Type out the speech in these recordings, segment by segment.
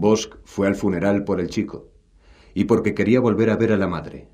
Bosch fue al funeral por el chico y porque quería volver a ver a la madre.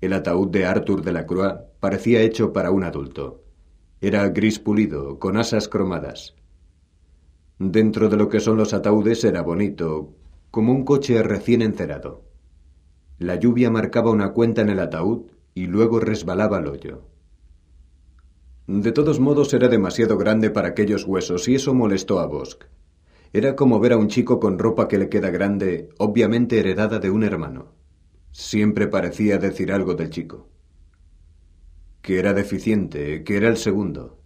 El ataúd de Arthur de la Croix parecía hecho para un adulto. Era gris pulido, con asas cromadas. Dentro de lo que son los ataúdes era bonito, como un coche recién encerado. La lluvia marcaba una cuenta en el ataúd y luego resbalaba al hoyo. De todos modos era demasiado grande para aquellos huesos y eso molestó a Bosch. Era como ver a un chico con ropa que le queda grande, obviamente heredada de un hermano. Siempre parecía decir algo del chico. Que era deficiente, que era el segundo.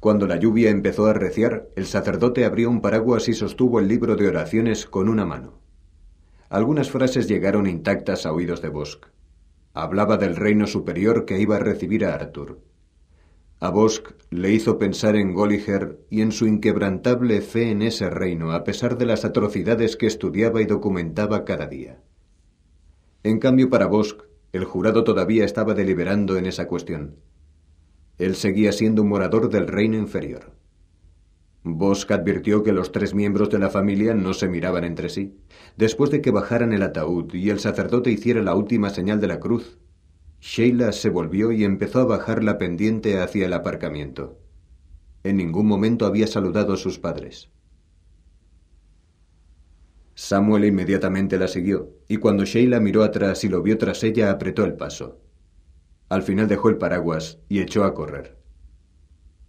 Cuando la lluvia empezó a arreciar, el sacerdote abrió un paraguas y sostuvo el libro de oraciones con una mano. Algunas frases llegaron intactas a oídos de Bosch. Hablaba del reino superior que iba a recibir a Arthur. A Bosch le hizo pensar en Golliger y en su inquebrantable fe en ese reino, a pesar de las atrocidades que estudiaba y documentaba cada día. En cambio, para Bosch, el jurado todavía estaba deliberando en esa cuestión. Él seguía siendo un morador del reino inferior. Bosch advirtió que los tres miembros de la familia no se miraban entre sí. Después de que bajaran el ataúd y el sacerdote hiciera la última señal de la cruz, Sheila se volvió y empezó a bajar la pendiente hacia el aparcamiento. En ningún momento había saludado a sus padres. Samuel inmediatamente la siguió, y cuando Sheila miró atrás y lo vio tras ella, apretó el paso. Al final dejó el paraguas y echó a correr.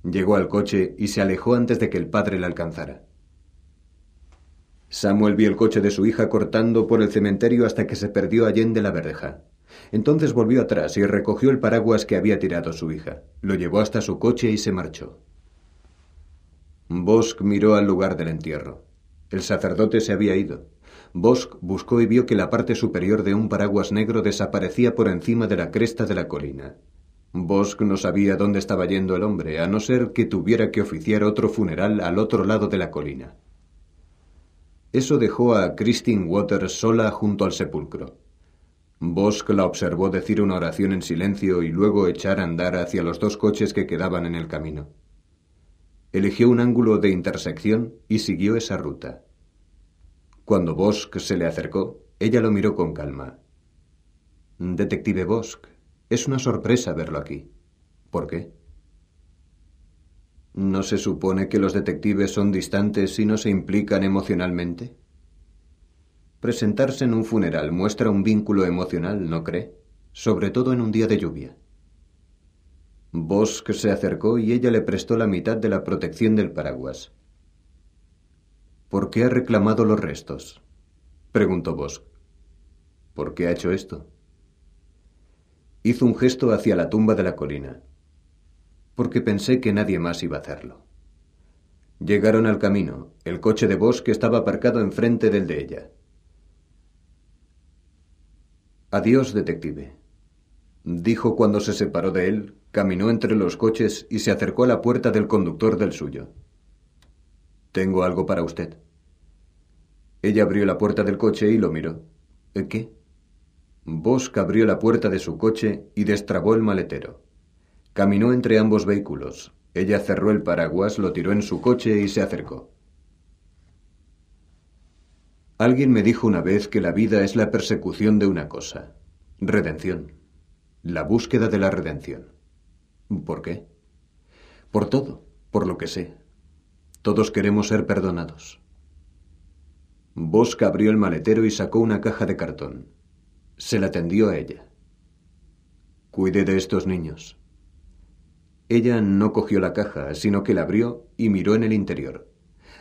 Llegó al coche y se alejó antes de que el padre la alcanzara. Samuel vio el coche de su hija cortando por el cementerio hasta que se perdió allende la verdeja. Entonces volvió atrás y recogió el paraguas que había tirado su hija. Lo llevó hasta su coche y se marchó. Bosch miró al lugar del entierro. El sacerdote se había ido. Bosch buscó y vio que la parte superior de un paraguas negro desaparecía por encima de la cresta de la colina. Bosch no sabía dónde estaba yendo el hombre, a no ser que tuviera que oficiar otro funeral al otro lado de la colina. Eso dejó a Christine Waters sola junto al sepulcro. Bosch la observó decir una oración en silencio y luego echar a andar hacia los dos coches que quedaban en el camino. Eligió un ángulo de intersección y siguió esa ruta. Cuando Bosch se le acercó, ella lo miró con calma. Detective Bosch, es una sorpresa verlo aquí. ¿Por qué? ¿No se supone que los detectives son distantes y no se implican emocionalmente? Presentarse en un funeral muestra un vínculo emocional, ¿no cree? Sobre todo en un día de lluvia. Bosch se acercó y ella le prestó la mitad de la protección del paraguas. ¿Por qué ha reclamado los restos? preguntó Bosch. ¿Por qué ha hecho esto? Hizo un gesto hacia la tumba de la colina. Porque pensé que nadie más iba a hacerlo. Llegaron al camino. El coche de Bosch estaba aparcado enfrente del de ella. Adiós, detective. Dijo cuando se separó de él, caminó entre los coches y se acercó a la puerta del conductor del suyo. Tengo algo para usted. Ella abrió la puerta del coche y lo miró. ¿Qué? Bosch abrió la puerta de su coche y destrabó el maletero. Caminó entre ambos vehículos. Ella cerró el paraguas, lo tiró en su coche y se acercó. Alguien me dijo una vez que la vida es la persecución de una cosa, redención, la búsqueda de la redención. ¿Por qué? Por todo, por lo que sé. Todos queremos ser perdonados. Bosca abrió el maletero y sacó una caja de cartón. Se la tendió a ella. Cuide de estos niños. Ella no cogió la caja, sino que la abrió y miró en el interior.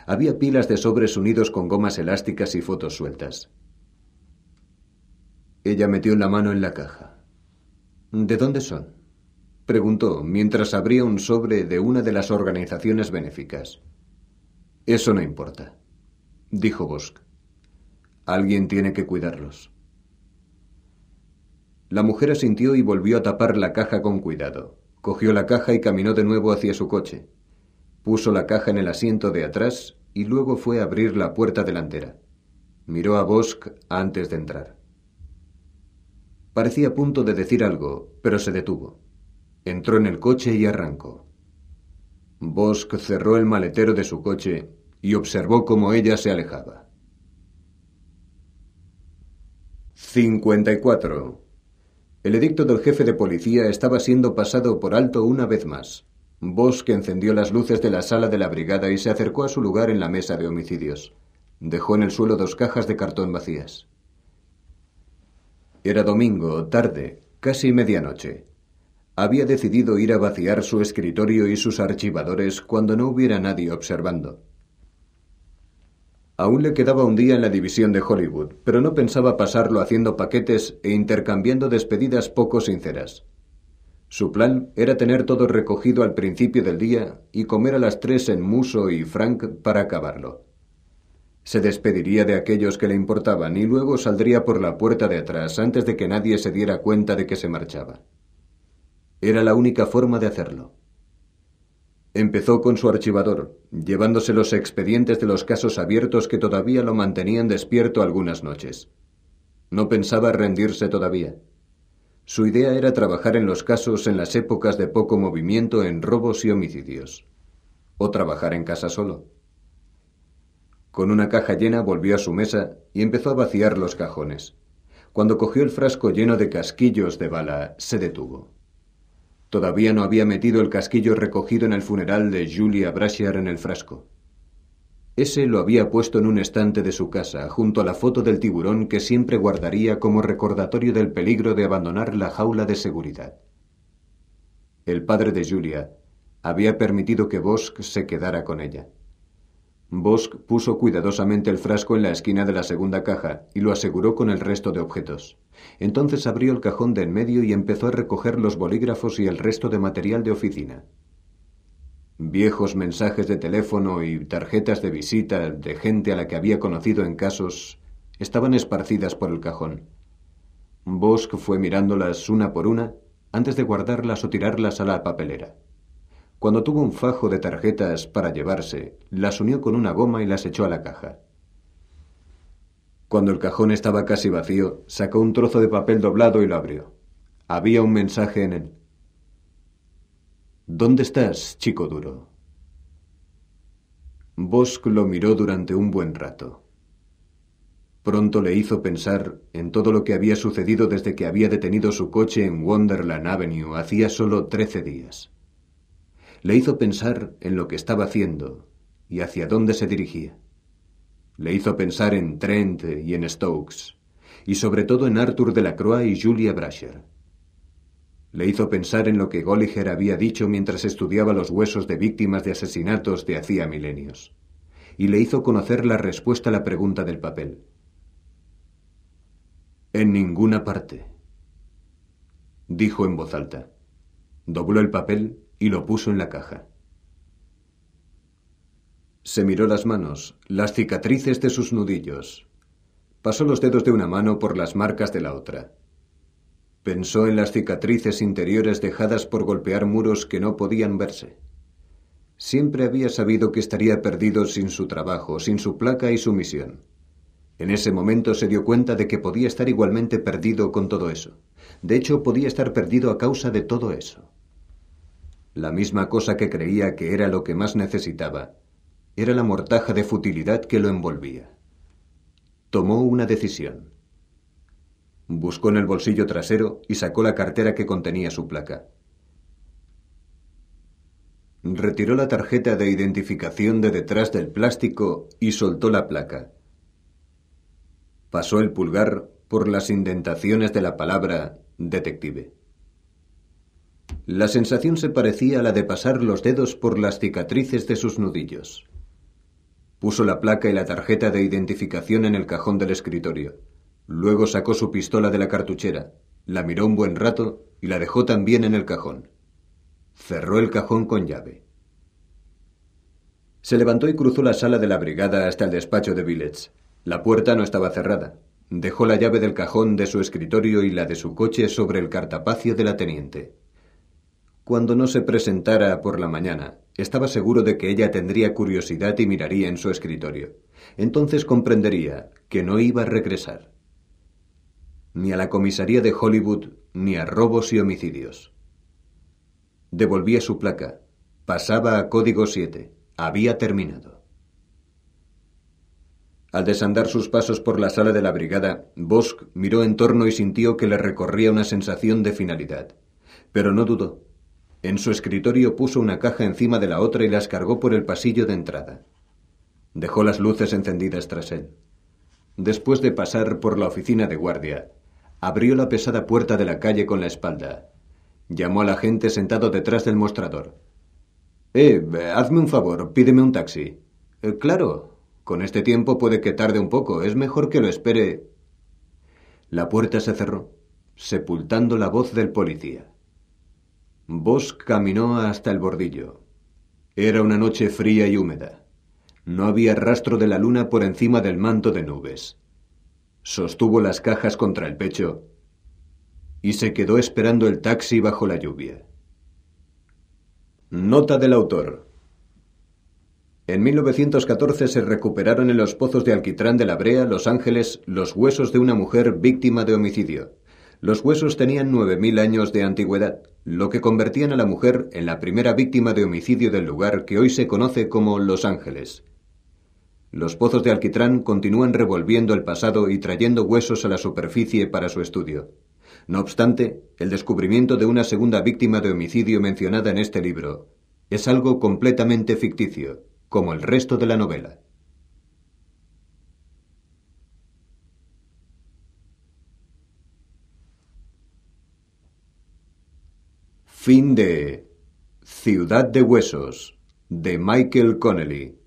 Había pilas de sobres unidos con gomas elásticas y fotos sueltas. Ella metió la mano en la caja. ¿De dónde son? preguntó mientras abría un sobre de una de las organizaciones benéficas. Eso no importa. dijo Bosk. Alguien tiene que cuidarlos. La mujer asintió y volvió a tapar la caja con cuidado. Cogió la caja y caminó de nuevo hacia su coche. Puso la caja en el asiento de atrás y luego fue a abrir la puerta delantera. Miró a Bosk antes de entrar. Parecía a punto de decir algo, pero se detuvo. Entró en el coche y arrancó. Bosk cerró el maletero de su coche y observó cómo ella se alejaba. 54. El edicto del jefe de policía estaba siendo pasado por alto una vez más. Bosk encendió las luces de la sala de la brigada y se acercó a su lugar en la mesa de homicidios. Dejó en el suelo dos cajas de cartón vacías. Era domingo, tarde, casi medianoche. Había decidido ir a vaciar su escritorio y sus archivadores cuando no hubiera nadie observando. Aún le quedaba un día en la división de Hollywood, pero no pensaba pasarlo haciendo paquetes e intercambiando despedidas poco sinceras. Su plan era tener todo recogido al principio del día y comer a las tres en Muso y Frank para acabarlo. Se despediría de aquellos que le importaban y luego saldría por la puerta de atrás antes de que nadie se diera cuenta de que se marchaba. Era la única forma de hacerlo. Empezó con su archivador, llevándose los expedientes de los casos abiertos que todavía lo mantenían despierto algunas noches. No pensaba rendirse todavía. Su idea era trabajar en los casos en las épocas de poco movimiento en robos y homicidios. O trabajar en casa solo. Con una caja llena volvió a su mesa y empezó a vaciar los cajones. Cuando cogió el frasco lleno de casquillos de bala, se detuvo. Todavía no había metido el casquillo recogido en el funeral de Julia Brasher en el frasco. Ese lo había puesto en un estante de su casa, junto a la foto del tiburón que siempre guardaría como recordatorio del peligro de abandonar la jaula de seguridad. El padre de Julia había permitido que Bosk se quedara con ella. Bosk puso cuidadosamente el frasco en la esquina de la segunda caja y lo aseguró con el resto de objetos. Entonces abrió el cajón de en medio y empezó a recoger los bolígrafos y el resto de material de oficina. Viejos mensajes de teléfono y tarjetas de visita de gente a la que había conocido en casos estaban esparcidas por el cajón. Bosk fue mirándolas una por una antes de guardarlas o tirarlas a la papelera. Cuando tuvo un fajo de tarjetas para llevarse, las unió con una goma y las echó a la caja. Cuando el cajón estaba casi vacío, sacó un trozo de papel doblado y lo abrió. Había un mensaje en él. ¿Dónde estás, chico duro? Bosk lo miró durante un buen rato. Pronto le hizo pensar en todo lo que había sucedido desde que había detenido su coche en Wonderland Avenue hacía solo trece días le hizo pensar en lo que estaba haciendo y hacia dónde se dirigía. Le hizo pensar en Trent y en Stokes, y sobre todo en Arthur de la Croix y Julia Brasher. Le hizo pensar en lo que Golliger había dicho mientras estudiaba los huesos de víctimas de asesinatos de hacía milenios. Y le hizo conocer la respuesta a la pregunta del papel. En ninguna parte. Dijo en voz alta. Dobló el papel y lo puso en la caja. Se miró las manos, las cicatrices de sus nudillos. Pasó los dedos de una mano por las marcas de la otra. Pensó en las cicatrices interiores dejadas por golpear muros que no podían verse. Siempre había sabido que estaría perdido sin su trabajo, sin su placa y su misión. En ese momento se dio cuenta de que podía estar igualmente perdido con todo eso. De hecho, podía estar perdido a causa de todo eso. La misma cosa que creía que era lo que más necesitaba era la mortaja de futilidad que lo envolvía. Tomó una decisión. Buscó en el bolsillo trasero y sacó la cartera que contenía su placa. Retiró la tarjeta de identificación de detrás del plástico y soltó la placa. Pasó el pulgar por las indentaciones de la palabra detective. La sensación se parecía a la de pasar los dedos por las cicatrices de sus nudillos. Puso la placa y la tarjeta de identificación en el cajón del escritorio. Luego sacó su pistola de la cartuchera, la miró un buen rato y la dejó también en el cajón. Cerró el cajón con llave. Se levantó y cruzó la sala de la brigada hasta el despacho de Billets. La puerta no estaba cerrada. Dejó la llave del cajón de su escritorio y la de su coche sobre el cartapacio de la teniente. Cuando no se presentara por la mañana, estaba seguro de que ella tendría curiosidad y miraría en su escritorio. Entonces comprendería que no iba a regresar. Ni a la comisaría de Hollywood, ni a robos y homicidios. Devolvía su placa. Pasaba a código 7. Había terminado. Al desandar sus pasos por la sala de la brigada, Bosch miró en torno y sintió que le recorría una sensación de finalidad. Pero no dudó. En su escritorio puso una caja encima de la otra y las cargó por el pasillo de entrada. Dejó las luces encendidas tras él. Después de pasar por la oficina de guardia, abrió la pesada puerta de la calle con la espalda. Llamó a la gente sentado detrás del mostrador. Eh, hazme un favor, pídeme un taxi. Eh, claro, con este tiempo puede que tarde un poco, es mejor que lo espere. La puerta se cerró, sepultando la voz del policía. Bosch caminó hasta el bordillo. Era una noche fría y húmeda. No había rastro de la luna por encima del manto de nubes. Sostuvo las cajas contra el pecho y se quedó esperando el taxi bajo la lluvia. Nota del autor. En 1914 se recuperaron en los pozos de alquitrán de la Brea, Los Ángeles, los huesos de una mujer víctima de homicidio. Los huesos tenían 9.000 años de antigüedad, lo que convertían a la mujer en la primera víctima de homicidio del lugar que hoy se conoce como Los Ángeles. Los pozos de alquitrán continúan revolviendo el pasado y trayendo huesos a la superficie para su estudio. No obstante, el descubrimiento de una segunda víctima de homicidio mencionada en este libro es algo completamente ficticio, como el resto de la novela. Fin de Ciudad de Huesos de Michael Connelly